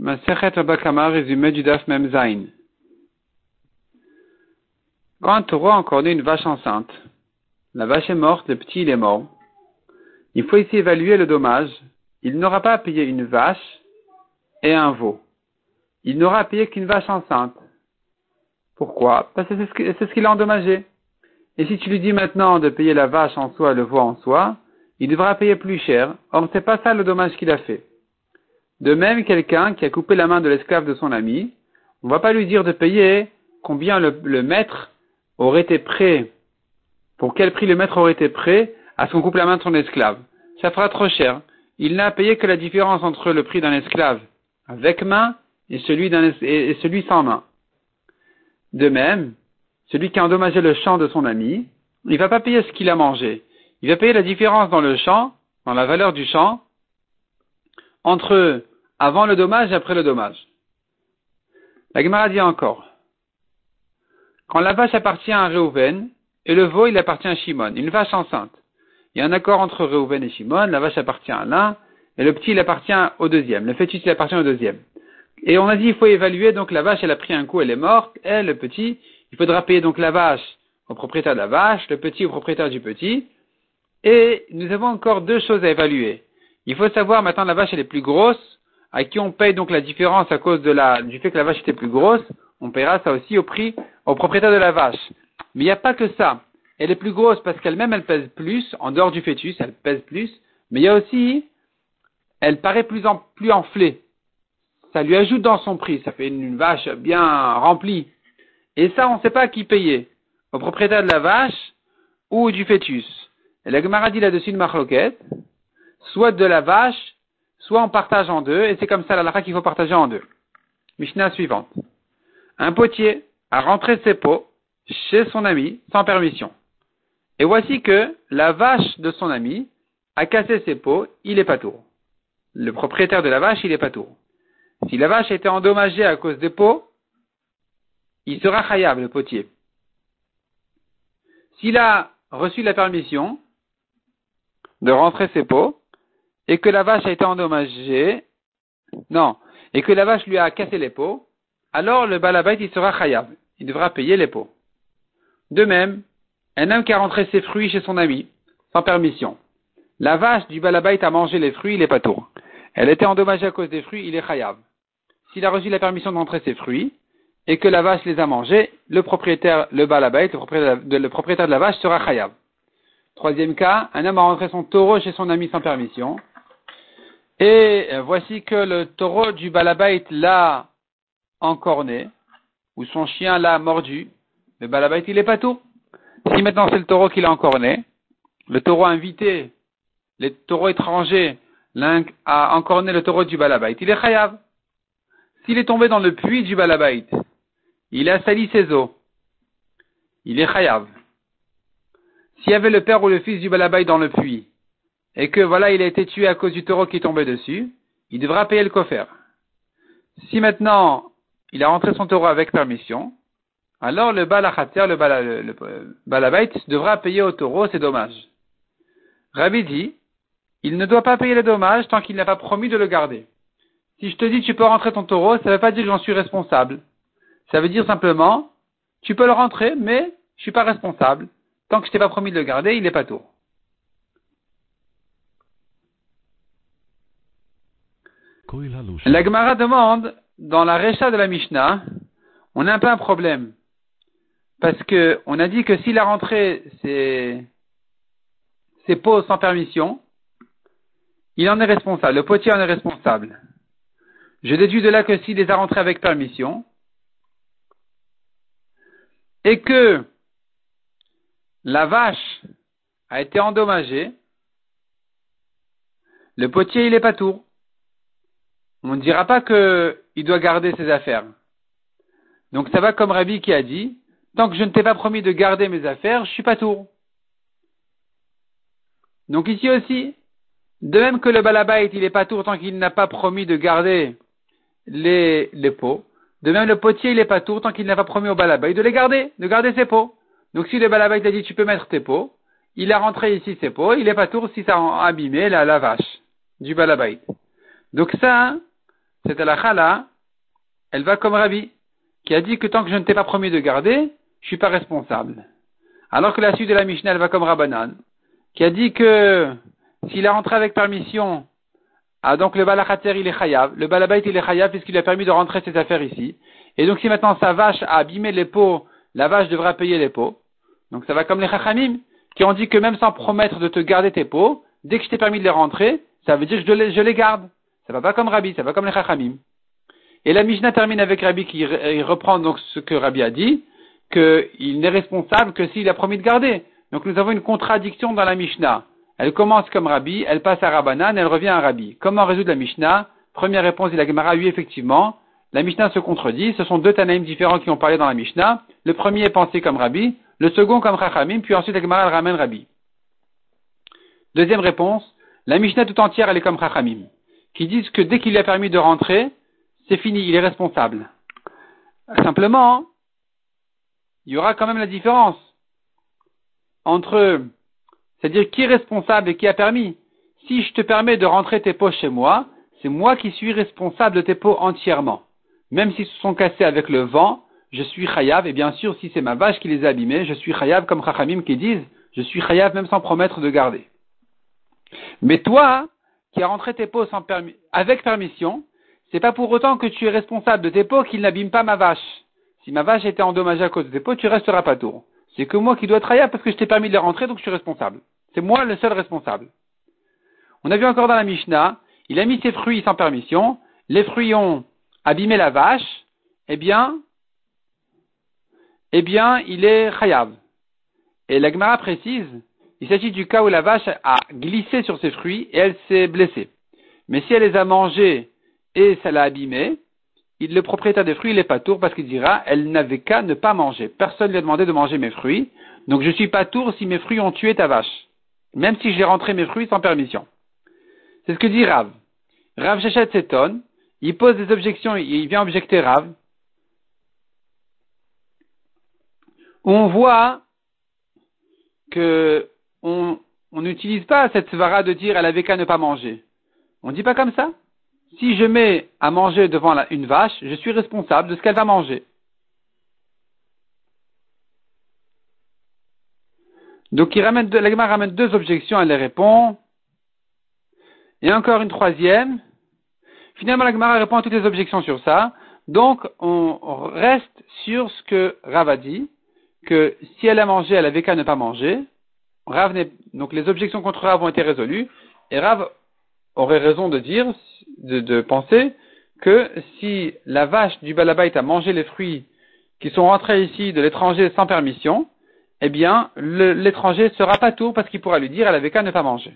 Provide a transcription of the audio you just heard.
Masechet Abakama, résumé du Daf Memzain. Quand un taureau a encore une vache enceinte, la vache est morte, le petit il est mort, il faut ici évaluer le dommage. Il n'aura pas à payer une vache et un veau. Il n'aura à payer qu'une vache enceinte. Pourquoi? Parce que c'est ce qu'il a endommagé. Et si tu lui dis maintenant de payer la vache en soi, le veau en soi, il devra payer plus cher. Or, c'est pas ça le dommage qu'il a fait. De même, quelqu'un qui a coupé la main de l'esclave de son ami, on ne va pas lui dire de payer combien le, maître aurait été prêt, pour quel prix le maître aurait été prêt à ce qu'on coupe la main de son esclave. Ça fera trop cher. Il n'a payé que la différence entre le prix d'un esclave avec main et celui, sans main. De même, celui qui a endommagé le champ de son ami, il ne va pas payer ce qu'il a mangé. Il va payer la différence dans le champ, dans la valeur du champ, entre avant le dommage et après le dommage. La Gemara dit encore, quand la vache appartient à Reuven, et le veau, il appartient à Shimon, une vache enceinte. Il y a un accord entre Reuven et Shimon, la vache appartient à l'un, et le petit, il appartient au deuxième. Le fœtus, il appartient au deuxième. Et on a dit, il faut évaluer, donc la vache, elle a pris un coup, elle est morte, elle, le petit, il faudra payer donc la vache au propriétaire de la vache, le petit au propriétaire du petit, et nous avons encore deux choses à évaluer. Il faut savoir maintenant la vache elle est plus grosse, à qui on paye donc la différence à cause du fait que la vache était plus grosse, on paiera ça aussi au prix, au propriétaire de la vache. Mais il n'y a pas que ça. Elle est plus grosse parce qu'elle-même elle pèse plus, en dehors du fœtus, elle pèse plus, mais il y a aussi, elle paraît plus, en, plus enflée. Ça lui ajoute dans son prix, ça fait une, vache bien remplie. Et ça, on ne sait pas à qui payer. Au propriétaire de la vache ou du fœtus. Et la Gemara dit là-dessus une marloquette, soit de la vache, soit on partage en deux, et c'est comme ça la lacha qu'il faut partager en deux. Mishnah suivante. Un potier a rentré ses pots chez son ami sans permission. Et voici que la vache de son ami a cassé ses pots, il est pas tour. Le propriétaire de la vache, il est pas tour. Si la vache été endommagée à cause des pots, il sera khayab, le potier. S'il a reçu la permission de rentrer ses pots, et que la vache a été endommagée, non, et que la vache lui a cassé les peaux, alors le balabait il sera khayab. Il devra payer les peaux. De même, un homme qui a rentré ses fruits chez son ami, sans permission. La vache du balabait a mangé les fruits, il est pas tour. Elle était endommagée à cause des fruits, il est khayab. S'il a reçu la permission de rentrer ses fruits, et que la vache les a mangés, le propriétaire, le balabait, propriétaire, le propriétaire de la vache sera khayab. Troisième cas, un homme a rentré son taureau chez son ami sans permission. Et voici que le taureau du balabait l'a encorné, ou son chien l'a mordu. Le balabait, il est pas tout. Si maintenant c'est le taureau qui l'a encorné, le taureau invité les taureaux étrangers a encorné le taureau du balabait, il est chayav. S'il est tombé dans le puits du balabait, il a sali ses eaux, il est chayav. S'il y avait le père ou le fils du balabait dans le puits, et que voilà, il a été tué à cause du taureau qui tombé dessus, il devra payer le coffre. Si maintenant il a rentré son taureau avec permission, alors le balachater, le, balabait, devra payer au taureau ses dommages. Rabbi dit, il ne doit pas payer les dommages tant qu'il n'a pas promis de le garder. Si je te dis tu peux rentrer ton taureau, ça ne veut pas dire que j'en suis responsable. Ça veut dire simplement, tu peux le rentrer, mais je suis pas responsable. Tant que je t'ai pas promis de le garder, il n'est pas tour. La Gemara demande, dans la Recha de la Mishnah, on a un peu un problème. Parce que on a dit que s'il a rentré ses, ses pots sans permission, il en est responsable. Le potier en est responsable. Je déduis de là que s'il les a rentrés avec permission, et que la vache a été endommagée, le potier il est pas tour. On ne dira pas qu'il doit garder ses affaires. Donc ça va comme Rabbi qui a dit, tant que je ne t'ai pas promis de garder mes affaires, je suis pas tour. Donc ici aussi, de même que le balabait, il est pas tour tant qu'il n'a pas promis de garder les, les pots, de même le potier, il est pas tour tant qu'il n'a pas promis au balabait de les garder, de garder ses pots. Donc si le balabait a dit tu peux mettre tes pots, il a rentré ici ses pots, il est pas tour si ça a abîmé la, vache du balabait. Donc ça, cette halakha-là, elle va comme Rabbi, qui a dit que tant que je ne t'ai pas promis de garder, je suis pas responsable. Alors que la suite de la Mishnah, elle va comme Rabbanan, qui a dit que s'il a rentré avec permission, ah, donc le balachater il est chayav, le balabait il est chayav puisqu'il a permis de rentrer ses affaires ici. Et donc si maintenant sa vache a abîmé les pots, la vache devra payer les pots. Donc ça va comme les chachamim, qui ont dit que même sans promettre de te garder tes pots, dès que je t'ai permis de les rentrer, ça veut dire que je les garde. Ça va pas comme Rabbi, ça va comme les chachamim. Et la Mishnah termine avec Rabbi qui reprend donc ce que Rabbi a dit, qu'il n'est responsable que s'il a promis de garder. Donc nous avons une contradiction dans la Mishnah. Elle commence comme Rabbi, elle passe à Rabbanan, elle revient à Rabbi. Comment résoudre la Mishnah? Première réponse, il a Gemara, oui, effectivement. La Mishnah se contredit. Ce sont deux Tanaïm différents qui ont parlé dans la Mishnah. Le premier est pensé comme Rabbi, le second comme Chachamim, puis ensuite la Gemara ramène Rabbi. Deuxième réponse, la Mishnah tout entière, elle est comme Chachamim, qui disent que dès qu'il a permis de rentrer, c'est fini, il est responsable. Simplement, il y aura quand même la différence entre, c'est-à-dire qui est responsable et qui a permis. Si je te permets de rentrer tes pots chez moi, c'est moi qui suis responsable de tes pots entièrement. Même s'ils se sont cassés avec le vent, je suis chayav, et bien sûr, si c'est ma vache qui les a abîmés, je suis chayav comme Chachamim qui disent, je suis chayav même sans promettre de garder. Mais toi, qui as rentré tes pots sans permis, avec permission, c'est pas pour autant que tu es responsable de tes pots qu'ils n'abîment pas ma vache. Si ma vache était endommagée à cause de tes pots, tu resteras pas tour. C'est que moi qui dois travailler parce que je t'ai permis de les rentrer, donc je suis responsable. C'est moi le seul responsable. On a vu encore dans la Mishnah, il a mis ses fruits sans permission, les fruits ont abîmé la vache, eh bien, eh bien, il est chayav. Et l'agmara précise, il s'agit du cas où la vache a glissé sur ses fruits et elle s'est blessée. Mais si elle les a mangés et ça l'a abîmé, le propriétaire des fruits, il est pas tour parce qu'il dira, elle n'avait qu'à ne pas manger. Personne ne lui a demandé de manger mes fruits. Donc je suis pas tour si mes fruits ont tué ta vache. Même si j'ai rentré mes fruits sans permission. C'est ce que dit Rav. Rav Shechet s'étonne. Il pose des objections, il vient objecter Rav. On voit que on n'utilise pas cette svara de dire elle avait qu'à ne pas manger. On ne dit pas comme ça? Si je mets à manger devant une vache, je suis responsable de ce qu'elle va manger. Donc il ramène deux, objections, elle les répond. Et encore une troisième. Finalement, la répond à toutes les objections sur ça. Donc on reste sur ce que Rav a dit, que si elle a mangé, elle avait qu'à ne pas manger. Rav donc les objections contre Rav ont été résolues. Et Rav aurait raison de dire, de, penser que si la vache du balabait a mangé les fruits qui sont rentrés ici de l'étranger sans permission, eh bien, l'étranger sera pas tout parce qu'il pourra lui dire elle avait qu'à ne pas manger.